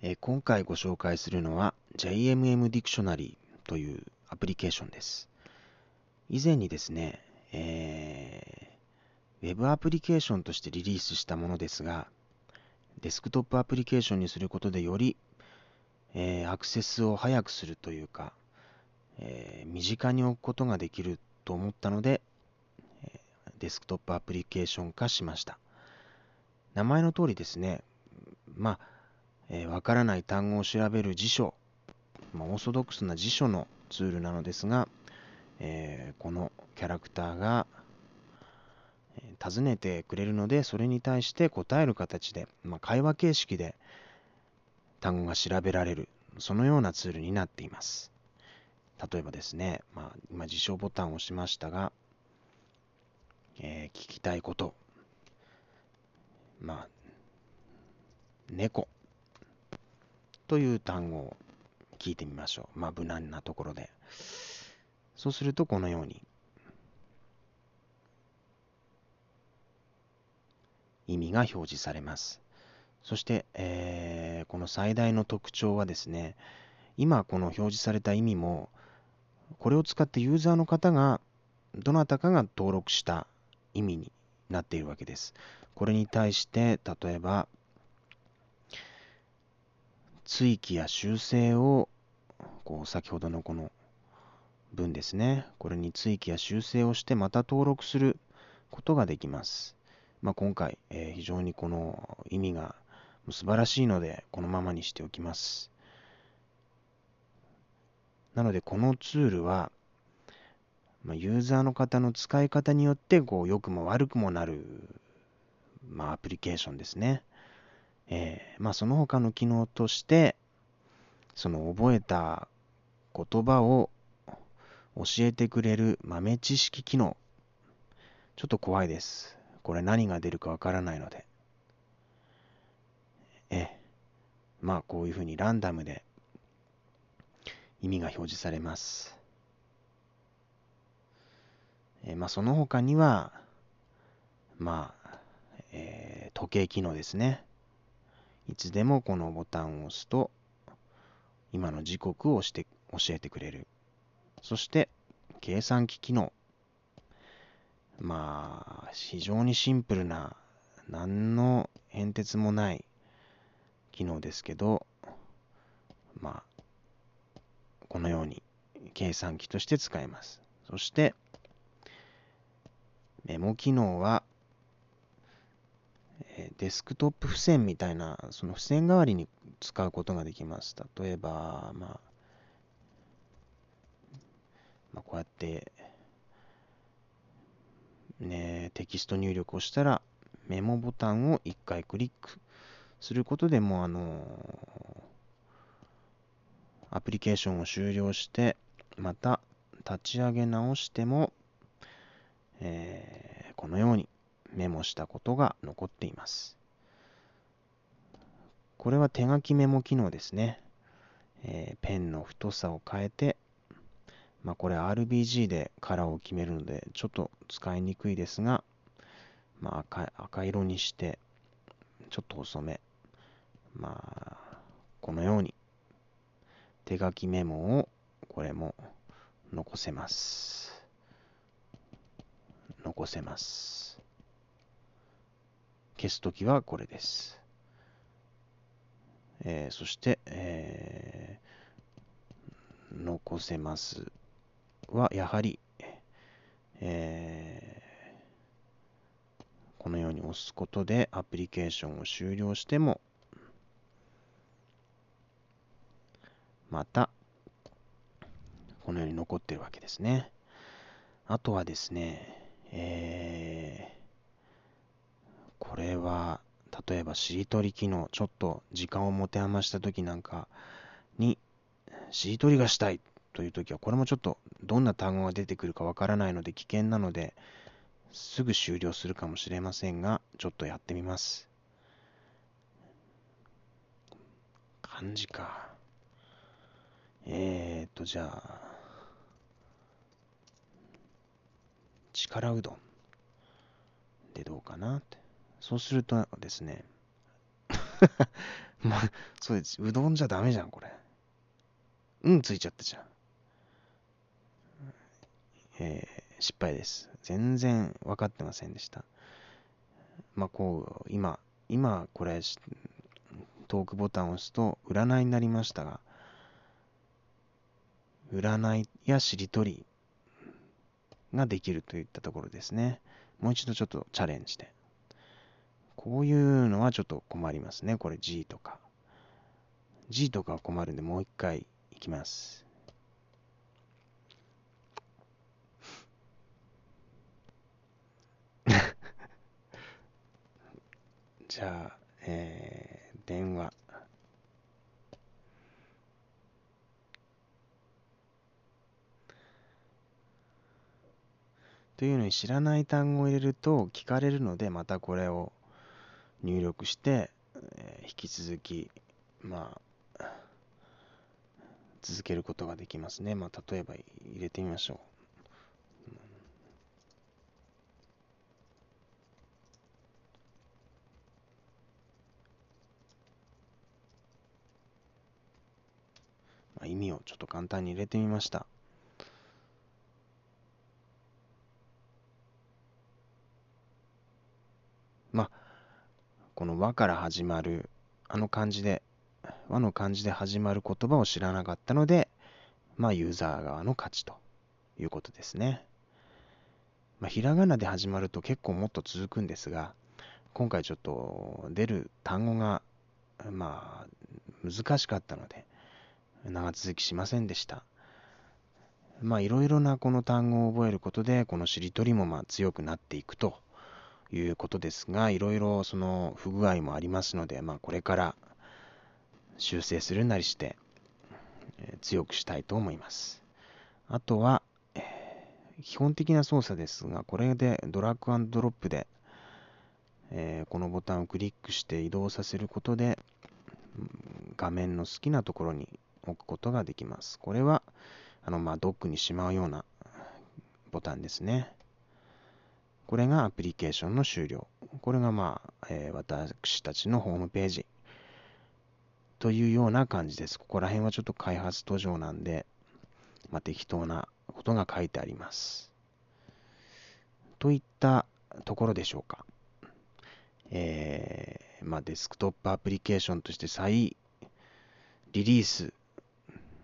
え今回ご紹介するのは JMM Dictionary というアプリケーションです。以前にですね、えーウェブアプリケーションとしてリリースしたものですが、デスクトップアプリケーションにすることでより、えーアクセスを早くするというか、えー身近に置くことができると思ったので、デスクトップアプリケーション化しました。名前の通りですね、まあ、えーわからない単語を調べる辞書、まあ、オーソドックスな辞書のツールなのですが、えーこのキャラクターが、尋ねてくれるので、それに対して答える形で、まあ、会話形式で単語が調べられる、そのようなツールになっています。例えばですね、まあ、今辞書ボタンを押しましたが、えー聞きたいこと、まあ、猫という単語を聞いてみましょう。まあ、無難なところで。そうすると、このように意味が表示されます。そして、えーこの最大の特徴はですね、今この表示された意味も、これを使ってユーザーの方がどなたかが登録した意味になっているわけです。これに対して、例えば、追記や修正を、こう先ほどのこの文ですね、これに追記や修正をしてまた登録することができます。まあ、今回、えー非常にこの意味が素晴らしいので、このままにしておきます。なので、このツールは、まあ、ユーザーの方の使い方によって、こう、良くも悪くもなる、まあ、アプリケーションですね。えーまあ、その他の機能として、その覚えた言葉を教えてくれる豆知識機能。ちょっと怖いです。これ何が出るかわからないので。ええ。まあ、こういうふうにランダムで意味が表示されます。えまあ、その他には、まあ、えー時計機能ですね。いつでもこのボタンを押すと、今の時刻をして教えてくれる。そして、計算機機能。まあ、非常にシンプルな、何の変哲もない機能ですけど、まあ、このように計算機として使えます。そして、メモ機能は、えデスクトップ付箋みたいな、その付箋代わりに使うことができます。例えば、まあ、まあ、こうやって、ね、テキスト入力をしたら、メモボタンを1回クリックすることでも、あのアプリケーションを終了して、また立ち上げ直しても、えーこのようにメモしたことが残っています。これは手書きメモ機能ですね。えーペンの太さを変えて、まあ、これ RBG でカラーを決めるので、ちょっと使いにくいですが、まあ、赤赤色にして、ちょっと遅め。まあ、このように手書きメモをこれも残せます。残せます。消すときはこれです。えーそして、えー残せますはやはり、えーこのように押すことでアプリケーションを終了してもまたこのように残ってるわけですね。あとはですね、えーこれは例えばしりとり機能、ちょっと時間を持て余したときなんかにしりとりがしたいというときは、これもちょっとどんな単語が出てくるかわからないので危険なので、すぐ終了するかもしれませんが、ちょっとやってみます。漢字か。えーと、じゃあ、力うどんでどうかなって。そうするとですね、まあ、そうです。うどんじゃダメじゃん、これ。うんついちゃったじゃん。えー、失敗です。全然分かってませんでした。まあ、こう、今、今、これ、トークボタンを押すと、占いになりましたが、占いやしりとりができるといったところですね。もう一度ちょっとチャレンジで。こういうのはちょっと困りますね。これ G とか。G とかは困るんで、もう一回いきます。じゃあ、えー、電話。というのに知らない単語を入れると聞かれるので、またこれを入力して、えー、引き続き、まあ、続けることができますね。まあ、例えば入れてみましょう。まあ、意味をちょっと簡単に入れてみました。まあ、この和から始まる、あの漢字で、和の漢字で始まる言葉を知らなかったので、まあ、ユーザー側の勝ちということですね。まあ、ひらがなで始まると結構もっと続くんですが、今回ちょっと出る単語が、まあ、難しかったので、長続きしませんでした。まあ、いろいろなこの単語を覚えることで、このしりとりもまあ強くなっていくということですが、いろいろその不具合もありますので、まあ、これから修正するなりして、えー、強くしたいと思います。あとは、基本的な操作ですが、これでドラッグドロップで、えー、このボタンをクリックして移動させることで、画面の好きなところに置くことができます。これは、あの、まあ、ドックにしまうようなボタンですね。これがアプリケーションの終了。これがまあ、えー、私たちのホームページというような感じです。ここら辺はちょっと開発途上なんで、まあ、適当なことが書いてあります。といったところでしょうか。えー、まあ、デスクトップアプリケーションとして再リリース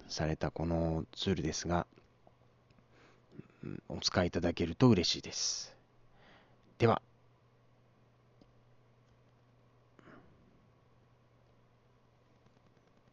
されたこのツールですが、お使いいただけると嬉しいです。では。